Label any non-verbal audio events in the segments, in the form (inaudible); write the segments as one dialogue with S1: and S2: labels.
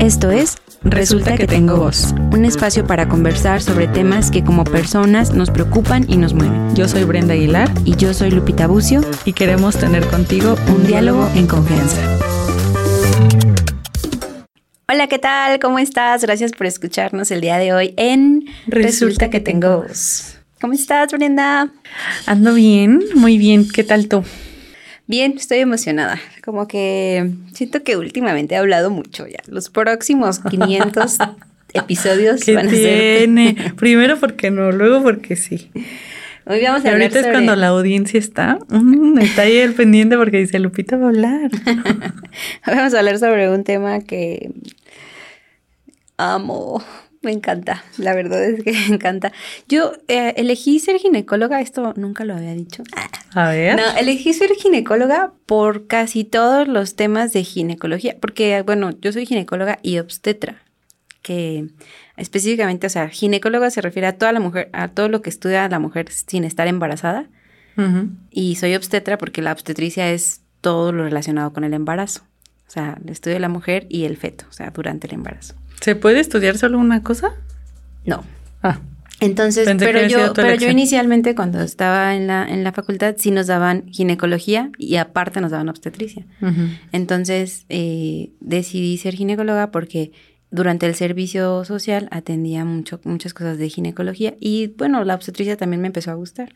S1: Esto es Resulta que tengo voz, un espacio para conversar sobre temas que como personas nos preocupan y nos mueven.
S2: Yo soy Brenda Aguilar
S1: Y yo soy Lupita Bucio,
S2: y queremos tener contigo
S1: un diálogo en confianza. Hola, ¿qué tal? ¿Cómo estás? Gracias por escucharnos el día de hoy en
S2: Resulta que tengo voz.
S1: ¿Cómo estás, Brenda?
S2: Ando bien, muy bien. ¿Qué tal tú?
S1: Bien, estoy emocionada. Como que siento que últimamente he hablado mucho ya. Los próximos (laughs) 500 episodios
S2: ¿Qué
S1: van a
S2: tiene?
S1: ser. (laughs)
S2: Primero porque no, luego porque sí.
S1: Hoy vamos a hablar
S2: ahorita es cuando la audiencia está, mm, está ahí al pendiente porque dice, Lupita va a hablar. (laughs)
S1: Hoy vamos a hablar sobre un tema que amo. Me encanta, la verdad es que (laughs) me encanta. Yo eh, elegí ser ginecóloga, esto nunca lo había dicho.
S2: A ver.
S1: No, elegí ser ginecóloga por casi todos los temas de ginecología, porque, bueno, yo soy ginecóloga y obstetra, que específicamente, o sea, ginecóloga se refiere a toda la mujer, a todo lo que estudia la mujer sin estar embarazada, y soy obstetra porque la obstetricia es todo lo relacionado con el embarazo, o sea, el estudio de la mujer y el feto, o sea, durante el embarazo.
S2: ¿Se puede estudiar solo una cosa?
S1: No,
S2: Ah,
S1: Entonces,
S2: Pensé
S1: pero yo, pero yo inicialmente cuando estaba en la, en la facultad sí nos daban ginecología y aparte nos daban obstetricia. Entonces eh, decidí ser ginecóloga porque durante el servicio social atendía mucho, muchas cosas de ginecología y bueno, la obstetricia también me empezó a gustar.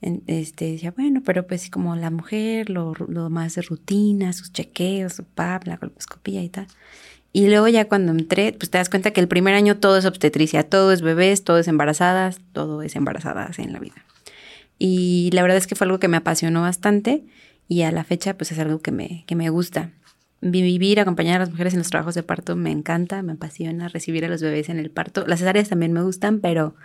S1: En- Este, decía, bueno, pero pues como la mujer, lo, lo más de rutina, sus chequeos, su PAP, la colposcopía y tal. Y luego ya cuando entré, pues te das cuenta que el primer año todo es obstetricia, todo es bebés, todo es embarazadas, todo es embarazadas en la vida. Y la verdad es que fue algo que me apasionó bastante y a la fecha pues es algo que me, que me gusta. Vi- Vivir, acompañar a las mujeres en los trabajos de parto me encanta, me apasiona recibir a los bebés en el parto. Las cesáreas también me gustan, pero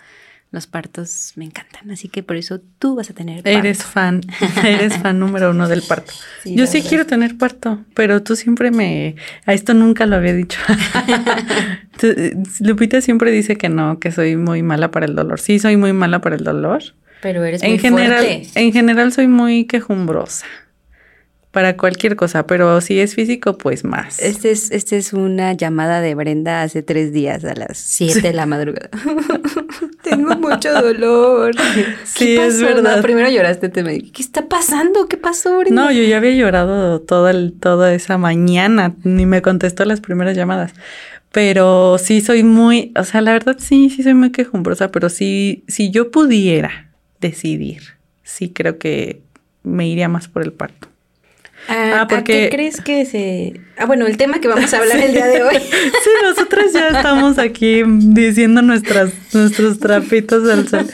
S1: los partos me encantan. Así que por eso tú vas a tener parto.
S2: Eres fan, (laughs) eres fan número uno del parto.
S1: Sí,
S2: Yo sí
S1: verdad.
S2: quiero tener parto, pero tú siempre me... A esto nunca lo había dicho. (laughs) Lupita siempre dice que no, que soy muy mala para el dolor. Sí, soy muy mala para el dolor.
S1: Pero eres muy
S2: En general,
S1: fuerte.
S2: en general soy muy quejumbrosa para cualquier cosa, pero si es físico, pues más.
S1: Este es, este es una llamada de Brenda hace tres días a las 7 de la madrugada. (laughs) Tengo mucho dolor.
S2: Sí, es verdad.
S1: No, primero lloraste, te me dije, ¿qué está pasando? ¿Qué pasó, Brenda?
S2: No, yo ya había llorado toda, el- toda esa mañana, ni me contestó las primeras llamadas. Pero sí soy muy, o sea, la verdad sí, sí soy muy quejumbrosa, pero sí, si yo pudiera decidir, sí creo que me iría más por el parto.
S1: Ah,
S2: Ah, porque-
S1: ¿A qué crees que se...? Ah, bueno, el tema que vamos a hablar el día de hoy. (laughs)
S2: Sí, nosotras ya estamos aquí diciendo nuestras, nuestros trapitos al sol.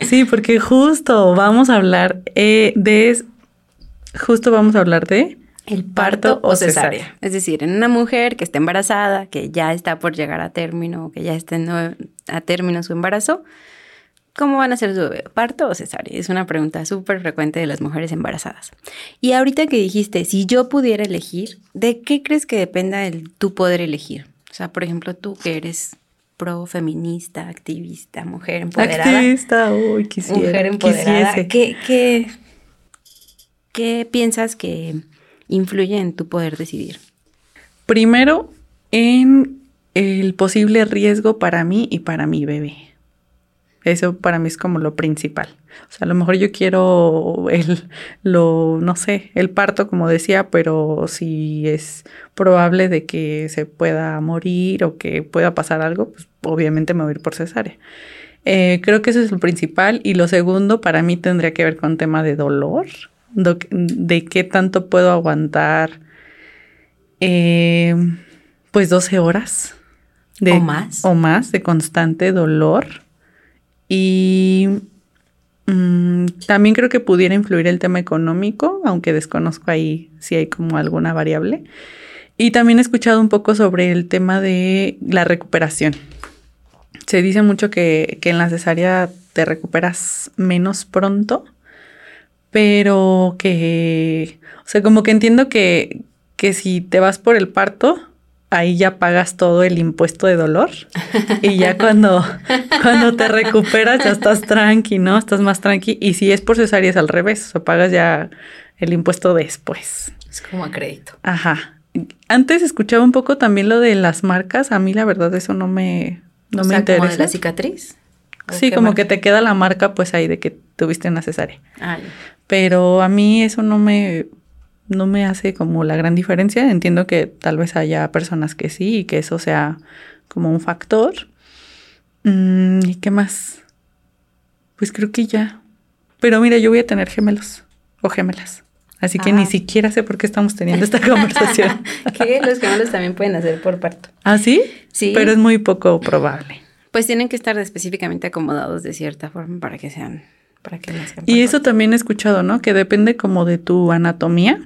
S2: Sí, porque justo vamos a hablar eh, de, justo vamos a hablar de
S1: El parto o cesárea. Es decir, en una mujer que está embarazada, que ya está por llegar a término, que ya está a término su embarazo, ¿cómo van a ser su bebé? ¿Parto o cesárea? Es una pregunta súper frecuente de las mujeres embarazadas. Y ahorita que dijiste, si yo pudiera elegir, ¿de qué crees que dependa el tu poder elegir? O sea, por ejemplo, tú que eres pro feminista, activista, mujer empoderada.
S2: activista, uy, quisiera,
S1: mujer empoderada. ¿Qué, qué, qué piensas que influye en tu poder decidir?
S2: Primero, en el posible riesgo para mí y para mi bebé. Eso para mí es como lo principal. O sea, a lo mejor yo quiero el, lo, no sé, el parto, como decía, pero si es probable de que se pueda morir o que pueda pasar algo, pues obviamente me voy a ir por cesárea. Eh, creo que eso es lo principal. Y lo segundo, para mí tendría que ver con tema de dolor, do- de qué tanto puedo aguantar, eh, pues 12 horas. De,
S1: ¿O más?
S2: O más de constante dolor. Y mm, también creo que pudiera influir el tema económico, aunque desconozco ahí si hay como alguna variable. Y también he escuchado un poco sobre el tema de la recuperación. Se dice mucho que, que en la cesárea te recuperas menos pronto, pero que, o sea, como que entiendo que, que si te vas por el parto, ahí ya pagas todo el impuesto de dolor y ya (laughs) cuando, cuando te recuperas ya estás tranqui, ¿no? Estás más tranqui. Y si es por cesárea es al revés, o sea, pagas ya el impuesto después.
S1: Es como a crédito.
S2: Ajá. antes escuchaba un poco también lo de las marcas. A mí la verdad eso no me, no me interesa.
S1: Como de la cicatriz.
S2: Sí, como que te queda la marca pues ahí de que tuviste una cesárea. Ah, Pero a mí eso no me, no me hace como la gran diferencia. Entiendo que tal vez haya personas que sí y que eso sea como un factor. Mm, ¿Y qué más? Pues creo que ya. Pero mira, yo voy a tener gemelos o gemelas. Así que ni ah. siquiera sé por qué estamos teniendo esta (laughs) conversación. (laughs)
S1: que los gemelos también pueden hacer por parto.
S2: ¿Ah, sí? Sí. Pero es muy poco probable.
S1: Pues tienen que estar específicamente acomodados de cierta forma para que sean, para que.
S2: Y eso también he escuchado, ¿no? Que depende como de tu anatomía.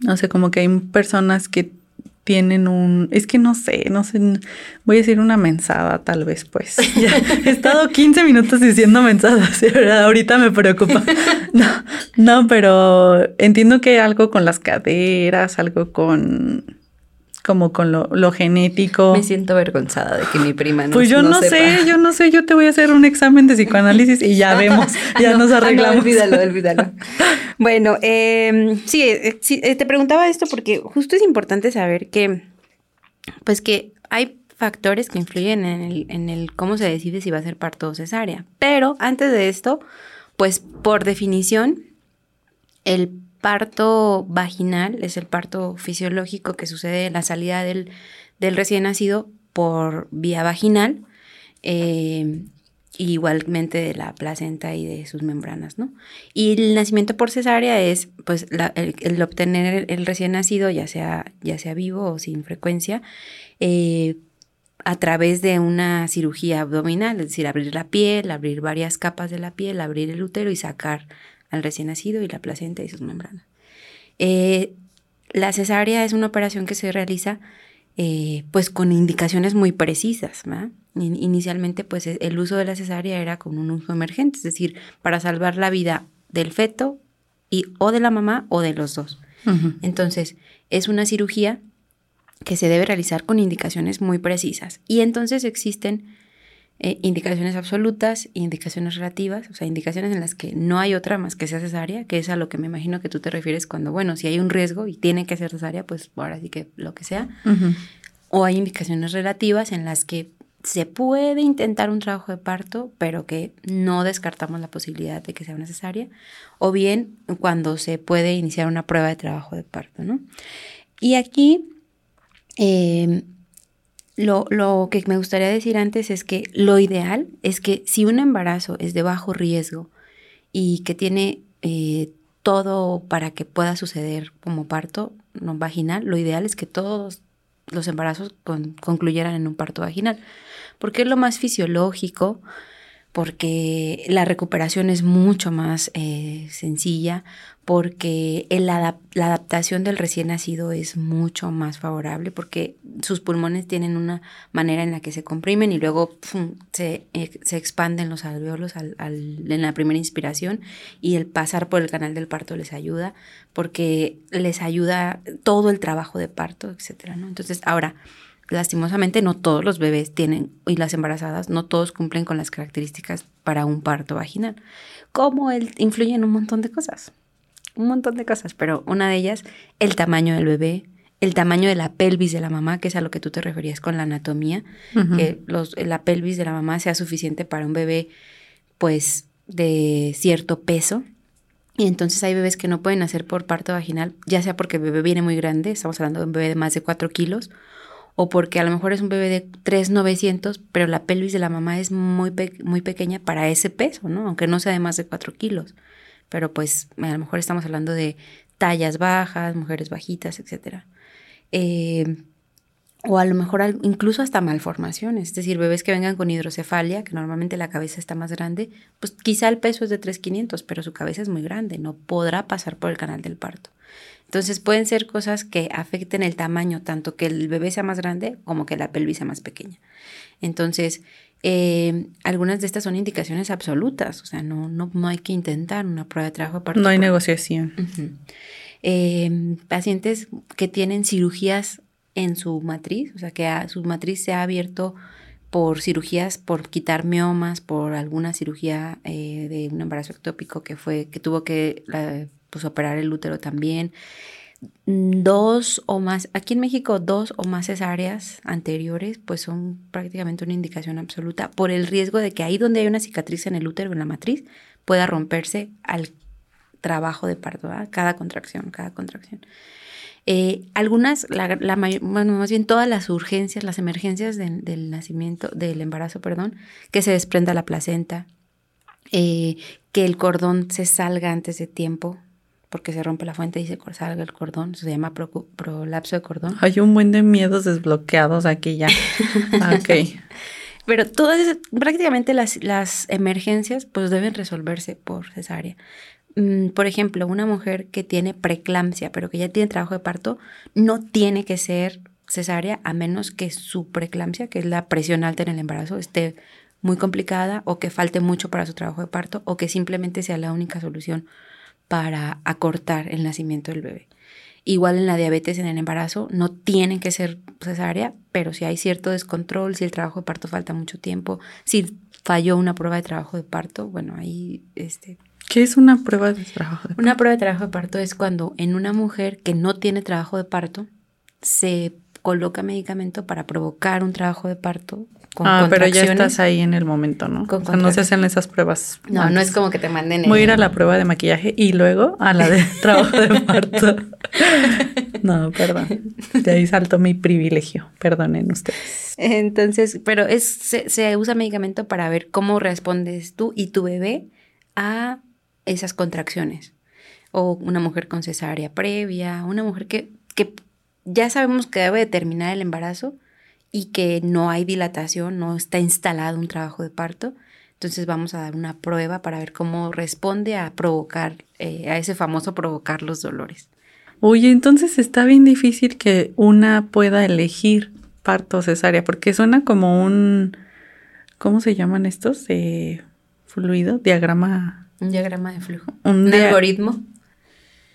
S2: No sé, como que hay personas que tienen un, es que no sé, no sé, voy a decir una mensada tal vez, pues. (laughs) he estado 15 minutos diciendo mensadas, ¿verdad? ahorita me preocupa. (laughs) No, no, pero entiendo que algo con las caderas, algo con como con lo, lo, genético.
S1: Me siento avergonzada de que mi prima no
S2: Pues yo no, sé, yo no sé, yo te voy a hacer un examen de psicoanálisis y ya (laughs) vemos, ya nos arreglamos.
S1: olvídalo, olvídalo. (laughs) bueno, em, sí, eh, sí, eh, te preguntaba esto porque justo es importante saber que, pues que hay factores que influyen en el, en el cómo se decide si va a ser parto o cesárea. Pero antes de esto, pues por definición, el parto vaginal es el parto fisiológico que sucede en la salida del, recién nacido por vía vaginal, eh, igualmente de la placenta y de sus membranas, ¿no? Y el nacimiento por cesárea es, pues, el, obtener el, recién nacido, ya sea, ya sea vivo o sin frecuencia, eh, a través de una cirugía abdominal, es decir, abrir la piel, abrir varias capas de la piel, abrir el útero y sacar al recién nacido y la placenta y sus membranas. Eh, la cesárea es una operación que se realiza eh, pues con indicaciones muy precisas. Inicialmente pues e, el uso de la cesárea era con un uso emergente, es decir, para salvar la vida del feto y o de la mamá o de los dos. Entonces, es una cirugía que se debe realizar con indicaciones muy precisas. Y entonces existen eh, indicaciones absolutas, indicaciones relativas, o sea, indicaciones en las que no hay otra más que sea cesárea, que es a lo que me imagino que tú te refieres cuando, bueno, si hay un riesgo y tiene que ser cesárea, pues ahora sí que lo que sea. O hay indicaciones relativas en las que se puede intentar un trabajo de parto, pero que no descartamos la posibilidad de que sea necesaria, o bien cuando se puede iniciar una prueba de trabajo de parto, ¿no? Y aquí eh, lo, que me gustaría decir antes es que lo ideal es que si un embarazo es de bajo riesgo y que tiene eh, todo para que pueda suceder como parto no vaginal, lo ideal es que todos los embarazos concluyeran en un parto vaginal, porque es lo más fisiológico, porque la recuperación es mucho más eh, sencilla, porque la adaptación del recién nacido es mucho más favorable, porque sus pulmones tienen una manera en la que se comprimen y luego se, se, expanden los alveolos en la primera inspiración y el pasar por el canal del parto les ayuda, porque les ayuda todo el trabajo de parto, ¿no? Entonces, ahora, lastimosamente no todos los bebés tienen, y las embarazadas, no todos cumplen con las características para un parto vaginal. Como él influye en un montón de cosas, un montón de cosas, pero una de ellas, el tamaño del bebé, el tamaño de la pelvis de la mamá, que es a lo que tú te referías con la anatomía, que los, la pelvis de la mamá sea suficiente para un bebé, pues, de cierto peso. Y entonces hay bebés que no pueden hacer por parto vaginal, ya sea porque el bebé viene muy grande, estamos hablando de un bebé de más de 4 kilos, o porque a lo mejor es un bebé de 3,900, pero la pelvis de la mamá es muy, muy pequeña para ese peso, ¿no? Aunque no sea de más de 4 kilos. Pero pues a lo mejor estamos hablando de tallas bajas, mujeres bajitas, etc. Eh, o a lo mejor incluso hasta malformaciones, es decir, bebés que vengan con hidrocefalia, que normalmente la cabeza está más grande, pues quizá el peso es de 3,500, pero su cabeza es muy grande, no podrá pasar por el canal del parto. Entonces pueden ser cosas que afecten el tamaño, tanto que el bebé sea más grande como que la pelvis sea más pequeña. Entonces, eh, algunas de estas son indicaciones absolutas, o sea, no, no, no, hay que intentar una prueba de trabajo.
S2: No hay negociación.
S1: Eh, pacientes que tienen cirugías en su matriz, o sea, que su matriz se ha abierto por cirugías, por quitar miomas, por alguna cirugía eh, de un embarazo ectópico que fue, que tuvo que pues, operar el útero también. dos o más, aquí en México dos o más cesáreas anteriores pues son prácticamente una indicación absoluta por el riesgo de que ahí donde hay una cicatriz en el útero, en la matriz, pueda romperse al trabajo de parto, cada contracción, cada contracción. Eh, algunas, la, bueno, más bien todas las urgencias, las emergencias del nacimiento, del embarazo, perdón, que se desprenda la placenta, eh, que el cordón se salga antes de tiempo, porque se rompe la fuente y se salga el cordón, se llama prolapso de cordón.
S2: Hay un buen de miedos desbloqueados aquí ya. (laughs) Ok.
S1: Pero todas, prácticamente las, las emergencias, pues deben resolverse por cesárea. Mm, por ejemplo, una mujer que tiene preeclampsia, pero que ya tiene trabajo de parto, no tiene que ser cesárea a menos que su preeclampsia, que es la presión alta en el embarazo, esté muy complicada o que falte mucho para su trabajo de parto o que simplemente sea la única solución para acortar el nacimiento del bebé. Igual en la diabetes en el embarazo no tienen que ser cesárea, pero si hay cierto descontrol, si el trabajo de parto falta mucho tiempo, si falló una prueba de trabajo de parto, bueno, ahí este
S2: ¿Qué es una prueba de trabajo de
S1: parto? Una prueba de trabajo de parto es cuando en una mujer que no tiene trabajo de parto se coloca medicamento para provocar un trabajo de parto
S2: ah, pero ya estás ahí en el momento, ¿no? o sea, no se hacen esas pruebas.
S1: No, no es como que te manden.
S2: Voy a ir a la prueba de maquillaje y luego a la de (laughs) trabajo de parto. no, perdón. De ahí saltó mi privilegio. Perdonen ustedes.
S1: Entonces, pero es se, se usa medicamento para ver cómo respondes tú y tu bebé a esas contracciones. O una mujer con cesárea previa, una mujer que, que ya sabemos que debe terminar el embarazo, y que no hay dilatación, no está instalado un trabajo de parto. Entonces vamos a dar una prueba para ver cómo responde a provocar, eh, a ese famoso provocar los dolores.
S2: Oye, entonces está bien difícil que una pueda elegir parto cesárea, porque suena como un, ¿cómo se llaman estos? Eh, fluido, diagrama.
S1: Un diagrama de flujo. Un, algoritmo.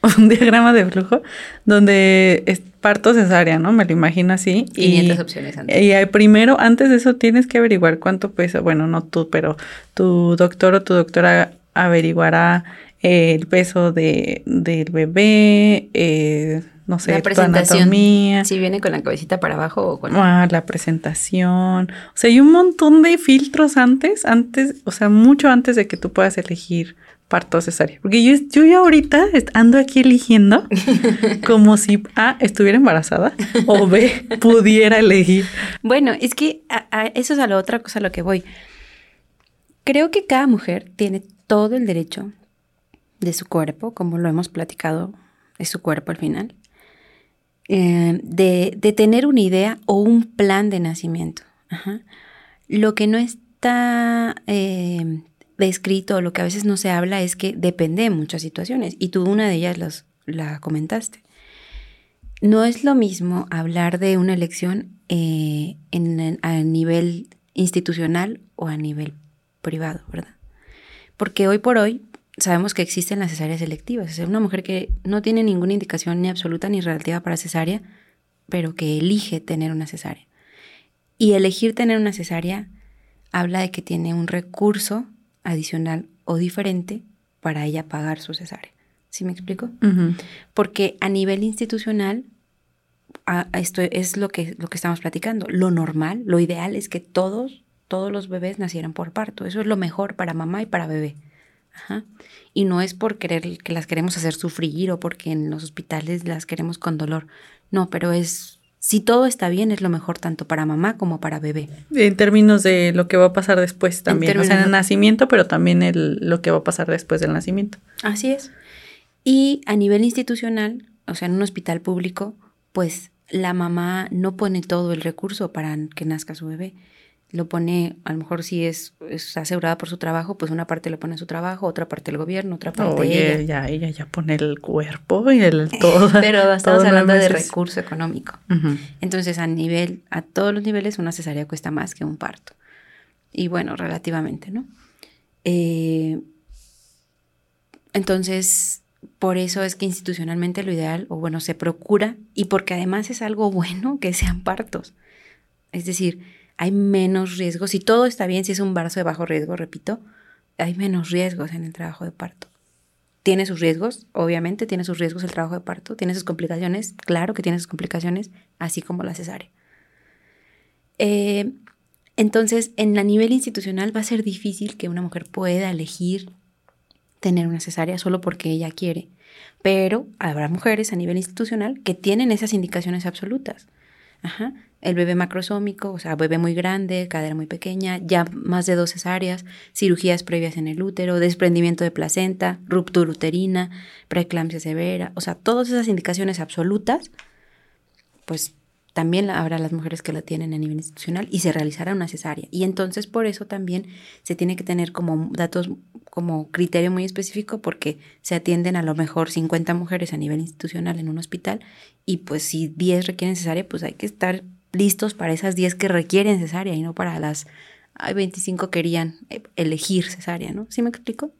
S1: (laughs)
S2: Un diagrama de flujo donde parto cesárea, ¿no? Me lo imagino así.
S1: 500 y, opciones
S2: antes. Y primero, antes de eso, tienes que averiguar cuánto pesa. Bueno, no tú, pero tu doctor o tu doctora averiguará el peso de, del bebé, eh, no sé, la presentación, anatomía.
S1: Si viene con la cabecita para abajo o con...
S2: Ah, la presentación. O sea, hay un montón de filtros antes, antes, o sea, mucho antes de que tú puedas elegir parto cesárea. Porque yo, yo ya ahorita ando aquí eligiendo (laughs) como si A estuviera embarazada o B pudiera elegir.
S1: Bueno, es que eso es a la otra cosa a lo que voy. Creo que cada mujer tiene todo el derecho de su cuerpo, como lo hemos platicado, es su cuerpo al final, eh, de, de, tener una idea o un plan de nacimiento. Lo que no está eh, escrito lo que a veces no se habla es que depende de muchas situaciones y tú una de ellas las, la comentaste. No es lo mismo hablar de una elección eh, en, a nivel institucional o a nivel privado, ¿verdad? Porque hoy por hoy sabemos que existen las cesáreas selectivas. Es una mujer que no tiene ninguna indicación ni absoluta ni relativa para cesárea, pero que elige tener una cesárea. Y elegir tener una cesárea habla de que tiene un recurso adicional o diferente para ella pagar su cesárea. ¿Sí me explico? Porque a nivel institucional, esto es lo que, lo que estamos platicando. Lo normal, lo ideal es que todos, todos los bebés nacieran por parto. Eso es lo mejor para mamá y para bebé. Y no es por querer que las queremos hacer sufrir o porque en los hospitales las queremos con dolor. No, pero es si todo está bien, es lo mejor tanto para mamá como para bebé.
S2: En términos de lo que va a pasar después también, o sea, en el nacimiento, pero también el, lo que va a pasar después del nacimiento.
S1: Así es. Y a nivel institucional, o sea, en un hospital público, pues la mamá no pone todo el recurso para que nazca su bebé lo pone, a lo mejor si es, asegurada por su trabajo, pues una parte lo pone en su trabajo, otra parte el gobierno, otra parte
S2: Oye, ella. ella ya pone el cuerpo y el (laughs) todo.
S1: Pero estamos hablando de recurso económico. Entonces, a nivel, a todos los niveles, una cesárea cuesta más que un parto. Y bueno, relativamente, ¿no? Eh, entonces, por eso es que institucionalmente lo ideal, o bueno, se procura, y porque además es algo bueno que sean partos. Es decir, hay menos riesgos. Si todo está bien, si es un embarazo de bajo riesgo, repito, hay menos riesgos en el trabajo de parto. tiene sus riesgos, obviamente tiene sus riesgos el trabajo de parto, tiene sus complicaciones, claro que tiene sus complicaciones, así como la cesárea. Eh, entonces, en la nivel institucional va a ser difícil que una mujer pueda elegir tener una cesárea solo porque ella quiere, pero habrá mujeres a nivel institucional que tienen esas indicaciones absolutas. Ajá el bebé macrosómico, o sea, bebé muy grande, cadera muy pequeña, ya más de dos cesáreas, cirugías previas en el útero, desprendimiento de placenta, ruptura uterina, preeclampsia severa, o sea, todas esas indicaciones absolutas, pues también habrá las mujeres que la tienen a nivel institucional y se realizará una cesárea. Y entonces por eso también se tiene que tener como datos, como criterio muy específico porque se atienden a lo mejor 50 mujeres a nivel institucional en un hospital y pues si 10 requieren cesárea, pues hay que estar listos para esas 10 que requieren cesárea y no para las ay, 25 querían eh, elegir cesárea, ¿no? ¿Sí me explico?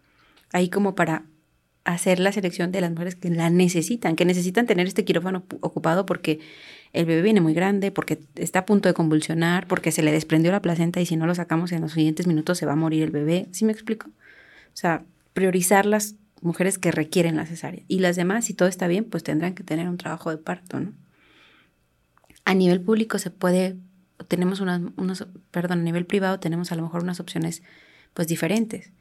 S1: Ahí como para hacer la selección de las mujeres que la necesitan, que necesitan tener este quirófano ocupado porque el bebé viene muy grande, porque está a punto de convulsionar, porque se le desprendió la placenta y si no lo sacamos en los siguientes minutos se va a morir el bebé. ¿Sí me explico? O sea, priorizar las mujeres que requieren la cesárea. Y las demás, si todo está bien, pues tendrán que tener un trabajo de parto, ¿no? A nivel público se puede, tenemos unas, unos, perdón, a nivel privado tenemos a lo mejor unas opciones pues diferentes,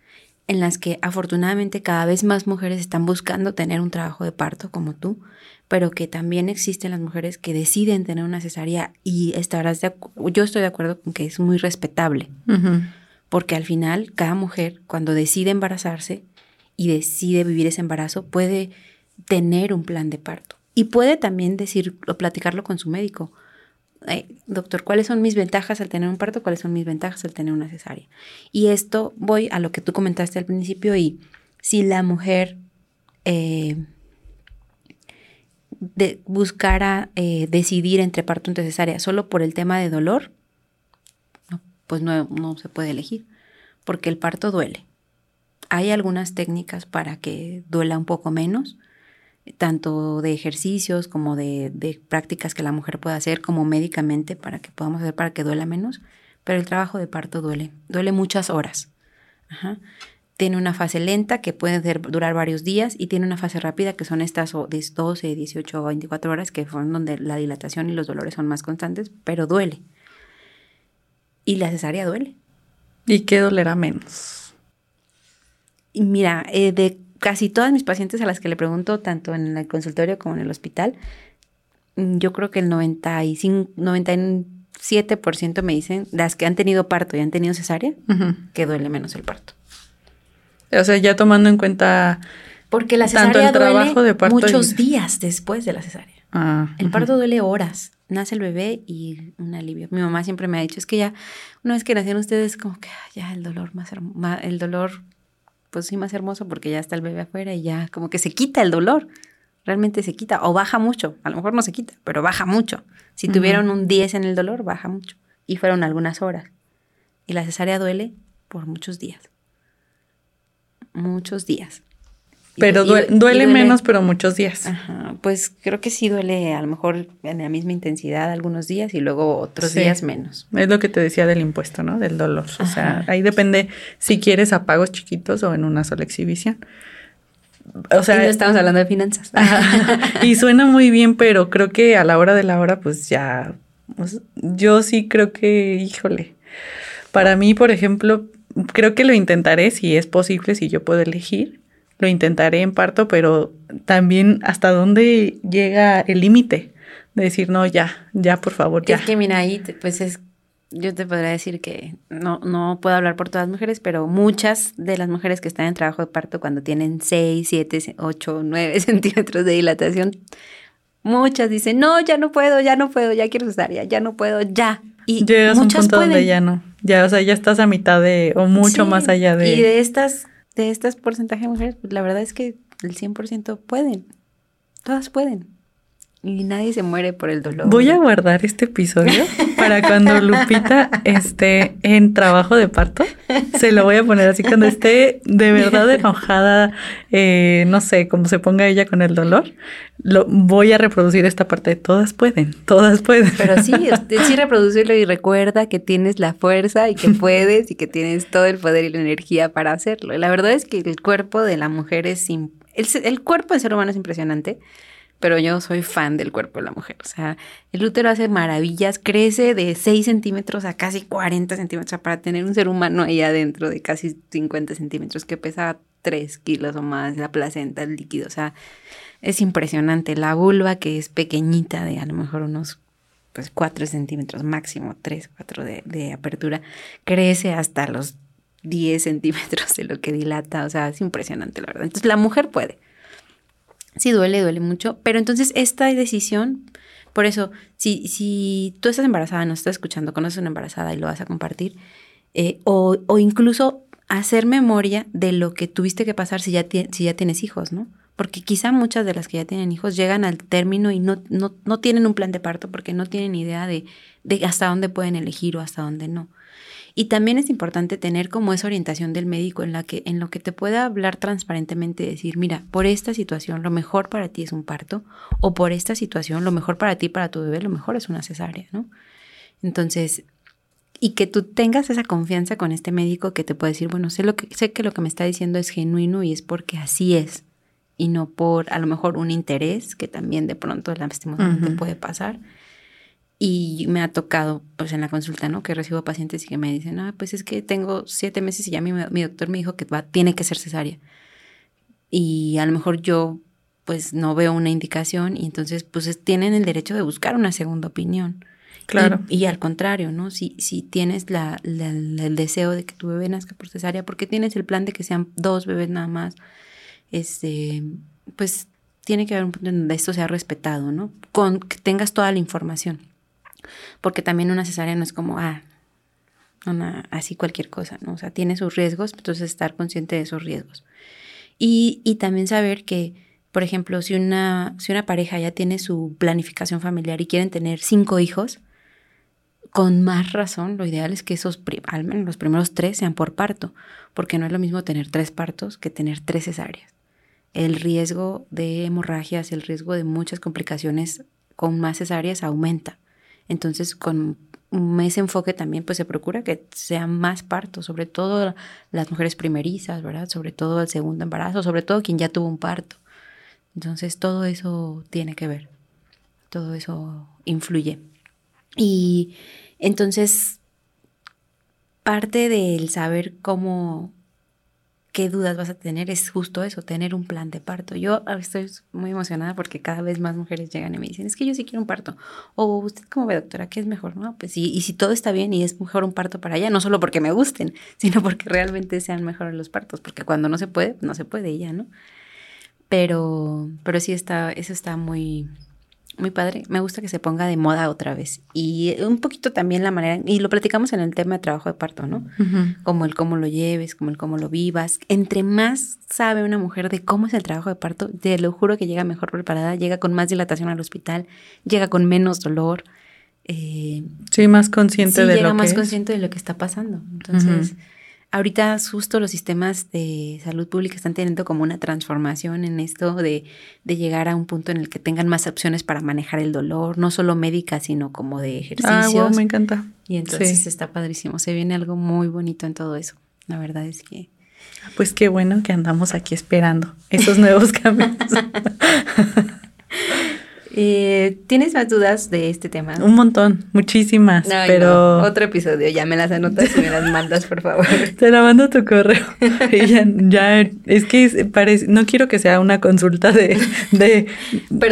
S1: en las que afortunadamente cada vez más mujeres están buscando tener un trabajo de parto como tú, pero que también existen las mujeres que deciden tener una cesárea y estarás de yo estoy de acuerdo con que es muy respetable, porque al final cada mujer cuando decide embarazarse y decide vivir ese embarazo puede tener un plan de parto. Y puede también decir o platicarlo con su médico. doctor, ¿cuáles son mis ventajas al tener un parto? ¿Cuáles son mis ventajas al tener una cesárea? Y esto voy a lo que tú comentaste al principio y si la mujer eh, de, buscara eh, decidir entre parto y cesárea solo por el tema de dolor, pues no, no se puede elegir, porque el parto duele. Hay algunas técnicas para que duela un poco menos, tanto de ejercicios como de, prácticas que la mujer pueda hacer como médicamente para que podamos hacer para que duela menos, pero el trabajo de parto duele, duele muchas horas. Tiene una fase lenta que puede durar varios días y tiene una fase rápida que son estas 12, 18 o 24 horas que son donde la dilatación y los dolores son más constantes, pero duele. Y la cesárea duele.
S2: ¿Y qué dolerá menos?
S1: Mira, eh, de casi todas mis pacientes a las que le pregunto, tanto en el consultorio como en el hospital, mm, yo creo que el 95, 97% me dicen, las que han tenido parto y han tenido cesárea, que duele menos el parto.
S2: O sea, ya tomando en cuenta...
S1: Porque la cesárea duele muchos días después de la cesárea. Ah, el parto duele horas. Nace el bebé y un alivio. Mi mamá siempre me ha dicho, es que ya, una vez que nacieron ustedes, como que ya el dolor más, el dolor pues sí más hermoso porque ya está el bebé afuera y ya como que se quita el dolor. Realmente se quita o baja mucho. A lo mejor no se quita, pero baja mucho. Si tuvieron un 10 en el dolor, baja mucho. Y fueron algunas horas. Y la cesárea duele por muchos días. Muchos días.
S2: Pero duele, menos, pero muchos días.
S1: Ajá, pues creo que sí duele a lo mejor en la misma intensidad algunos días y luego otros días menos.
S2: Es lo que te decía del impuesto, ¿no? Del dolor. O sea, ahí depende si quieres a pagos chiquitos o en una sola exhibición.
S1: O sea, y no estamos hablando de finanzas. (laughs) (laughs)
S2: y suena muy bien, pero creo que a la hora de la hora, pues ya, pues, yo sí creo que, híjole, para mí, por ejemplo, creo que lo intentaré si es posible, si yo puedo elegir lo intentaré en parto, pero también hasta dónde llega el límite de decir, no, ya, ya, por favor, ya.
S1: Es que mira, ahí, pues es, yo te podría decir que no, no puedo hablar por todas las mujeres, pero muchas de las mujeres que están en trabajo de parto cuando tienen 6, 7, 8, 9 centímetros de dilatación, muchas dicen, no, ya no puedo, ya no puedo, ya quiero cesárea, ya no puedo, ya.
S2: Y Llegas a un punto donde ya no, ya, o sea, ya estás a mitad de, o mucho más allá de...
S1: Y de estas de estas porcentaje de mujeres, pues la verdad es que el 100% pueden. Todas pueden. Y nadie se muere por el dolor.
S2: Voy a guardar este episodio para cuando Lupita esté en trabajo de parto. Se lo voy a poner así cuando esté de verdad enojada, eh, no sé, cómo se ponga ella con el dolor. Lo, voy a reproducir esta parte. Todas pueden, todas pueden.
S1: Pero sí, (laughs) sí reproducirlo y recuerda que tienes la fuerza y que puedes y que tienes todo el poder y la energía para hacerlo. La verdad es que el cuerpo de la mujer es, el, el cuerpo del ser humano es impresionante, pero yo soy fan del cuerpo de la mujer. O sea, el útero hace maravillas, crece de 6 centímetros a casi 40 centímetros para tener un ser humano ahí adentro de casi 50 centímetros que pesa 3 kilos o más, la placenta, el líquido. O sea, es impresionante. La vulva, que es pequeñita, de a lo mejor unos pues 4 centímetros máximo, 3, 4 de, de apertura, crece hasta los 10 centímetros de lo que dilata. O sea, es impresionante, la verdad. Entonces, la mujer puede. Sí duele, duele mucho, pero entonces esta decisión, por eso, si, si tú estás embarazada, nos estás escuchando, conoces una embarazada y lo vas a compartir, eh, o, o, incluso hacer memoria de lo que tuviste que pasar si ya, si ya tienes hijos, ¿no? Porque quizá muchas de las que ya tienen hijos llegan al término y no, no, no tienen un plan de parto porque no tienen idea de, de hasta dónde pueden elegir o hasta dónde no. Y también es importante tener como esa orientación del médico en la que en lo que te pueda hablar transparentemente y decir, mira, por esta situación lo mejor para ti es un parto o por esta situación lo mejor para ti para tu bebé lo mejor es una cesárea, ¿no? Entonces, y que tú tengas esa confianza con este médico que te puede decir, bueno, sé lo que sé que lo que me está diciendo es genuino y es porque así es y no por a lo mejor un interés que también de pronto lastimosamente uh puede pasar y me ha tocado, pues en la consulta, ¿no? Que recibo pacientes y que me dicen, ah, pues es que tengo siete meses y ya mi, mi doctor me dijo que va, tiene que ser cesárea. Y a lo mejor yo, pues no veo una indicación y entonces, pues tienen el derecho de buscar una segunda opinión.
S2: Claro.
S1: Y, y al contrario, ¿no? Si, si tienes la, la, el deseo de que tu bebé nazca por cesárea, porque tienes el plan de que sean dos bebés nada más, este, pues tiene que haber un punto en donde esto sea respetado, ¿no? Con que tengas toda la información porque también una cesárea no es como, ah, una, así cualquier cosa, ¿no? O sea, tiene sus riesgos, entonces estar consciente de esos riesgos. Y, y también saber que, por ejemplo, si una, si una pareja ya tiene su planificación familiar y quieren tener cinco hijos, con más razón, lo ideal es que esos, al menos los primeros tres sean por parto, porque no es lo mismo tener tres partos que tener tres cesáreas. El riesgo de hemorragias, el riesgo de muchas complicaciones con más cesáreas aumenta. Entonces, con ese enfoque también pues se procura que sean más partos, sobre todo las mujeres primerizas, ¿verdad? Sobre todo el segundo embarazo, sobre todo quien ya tuvo un parto. Entonces, todo eso tiene que ver, todo eso influye. Y entonces, parte del saber cómo qué dudas vas a tener es justo eso, tener un plan de parto. Yo estoy muy emocionada porque cada vez más mujeres llegan y me dicen, es que yo sí quiero un parto. O usted como ve, doctora, ¿qué es mejor? No, pues sí, y si todo está bien y es mejor un parto para allá, no solo porque me gusten, (laughs) sino porque realmente sean mejores los partos, porque cuando no se puede, no se puede ya, ¿no? Pero, pero sí está, eso está muy, muy padre. Me gusta que se ponga de moda otra vez. Y un poquito también la manera, y lo platicamos en el tema de trabajo de parto, ¿no? Como el cómo lo lleves, como el cómo lo vivas. Entre más sabe una mujer de cómo es el trabajo de parto, te lo juro que llega mejor preparada, llega con más dilatación al hospital, llega con menos dolor.
S2: Eh, sí, más consciente de lo que
S1: llega más consciente de lo que está pasando. Entonces ahorita justo los sistemas de salud pública están teniendo como una transformación en esto de, de, llegar a un punto en el que tengan más opciones para manejar el dolor, no solo médica, sino como de ejercicios.
S2: Ah, me encanta.
S1: Y entonces está padrísimo. Se viene algo muy bonito en todo eso. La verdad es que...
S2: Pues qué bueno que andamos aquí esperando esos nuevos (laughs) cambios.
S1: Eh, ¿Tienes más dudas de este tema?
S2: Un montón, muchísimas, pero...
S1: Otro episodio, ya me las anotas y me las mandas, por favor. (laughs)
S2: Te la mando tu correo. (laughs) ya, ya, es que parece, no quiero que sea una consulta de... de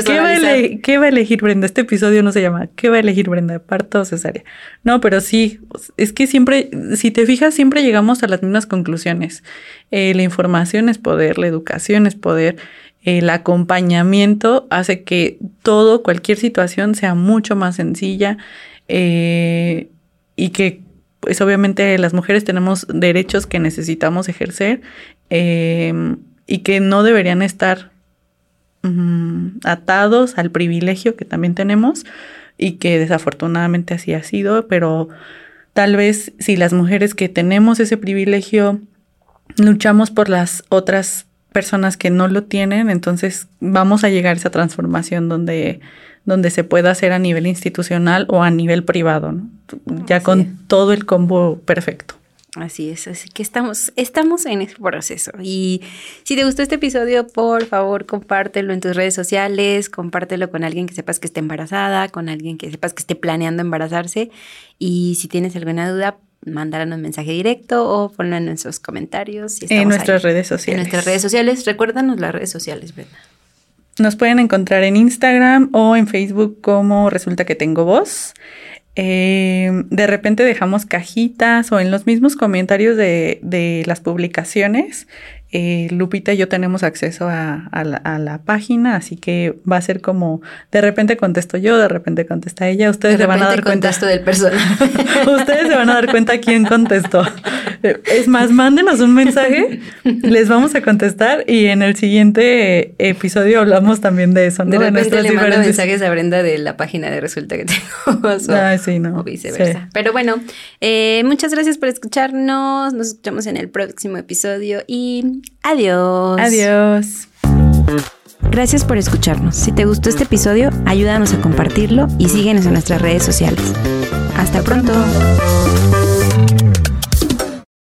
S2: ¿qué, va ¿Qué va a elegir Brenda? Este episodio no se llama ¿Qué va a elegir Brenda? ¿Parto o cesárea? No, pero sí, es que siempre, si te fijas, siempre llegamos a las mismas conclusiones. Eh, la información es poder, la educación es poder el acompañamiento hace que todo, cualquier situación sea mucho más sencilla eh, y que pues obviamente las mujeres tenemos derechos que necesitamos ejercer eh, y que no deberían estar mm, atados al privilegio que también tenemos y que desafortunadamente así ha sido, pero tal vez si las mujeres que tenemos ese privilegio luchamos por las otras personas que no lo tienen, entonces vamos a llegar a esa transformación donde, donde se pueda hacer a nivel institucional o a nivel privado, ¿no? ya con todo el combo perfecto.
S1: Así es, así que estamos, estamos en ese proceso. Y si te gustó este episodio, por favor, compártelo en tus redes sociales, compártelo con alguien que sepas que esté embarazada, con alguien que sepas que esté planeando embarazarse. Y si tienes alguna duda, mandaron un mensaje directo o ponlo en nuestros comentarios.
S2: en nuestras redes sociales.
S1: En nuestras redes sociales. Recuérdanos las redes sociales, Brenda.
S2: Nos pueden encontrar en Instagram o en Facebook como Resulta que tengo voz. Eh, de repente dejamos cajitas o en los mismos comentarios de, de las publicaciones eh, Lupita y yo tenemos acceso a, la, página, así que va a ser como de repente contesto yo, de repente contesta ella. Ustedes se van a dar cuenta.
S1: del personaje. (laughs)
S2: Ustedes se van a dar cuenta quién contestó. Es más, mándenos un mensaje, les vamos a contestar y en el siguiente episodio hablamos también de eso.
S1: ¿no? De repente le mando mensajes a Brenda de la página de Resulta que tengo. (laughs)
S2: o, sí, no.
S1: o viceversa. Pero bueno, eh, muchas gracias por escucharnos. Nos escuchamos en el próximo episodio y Adiós.
S2: Adiós.
S1: Gracias por escucharnos. Si te gustó este episodio, ayúdanos a compartirlo y síguenos en nuestras redes sociales. Hasta pronto.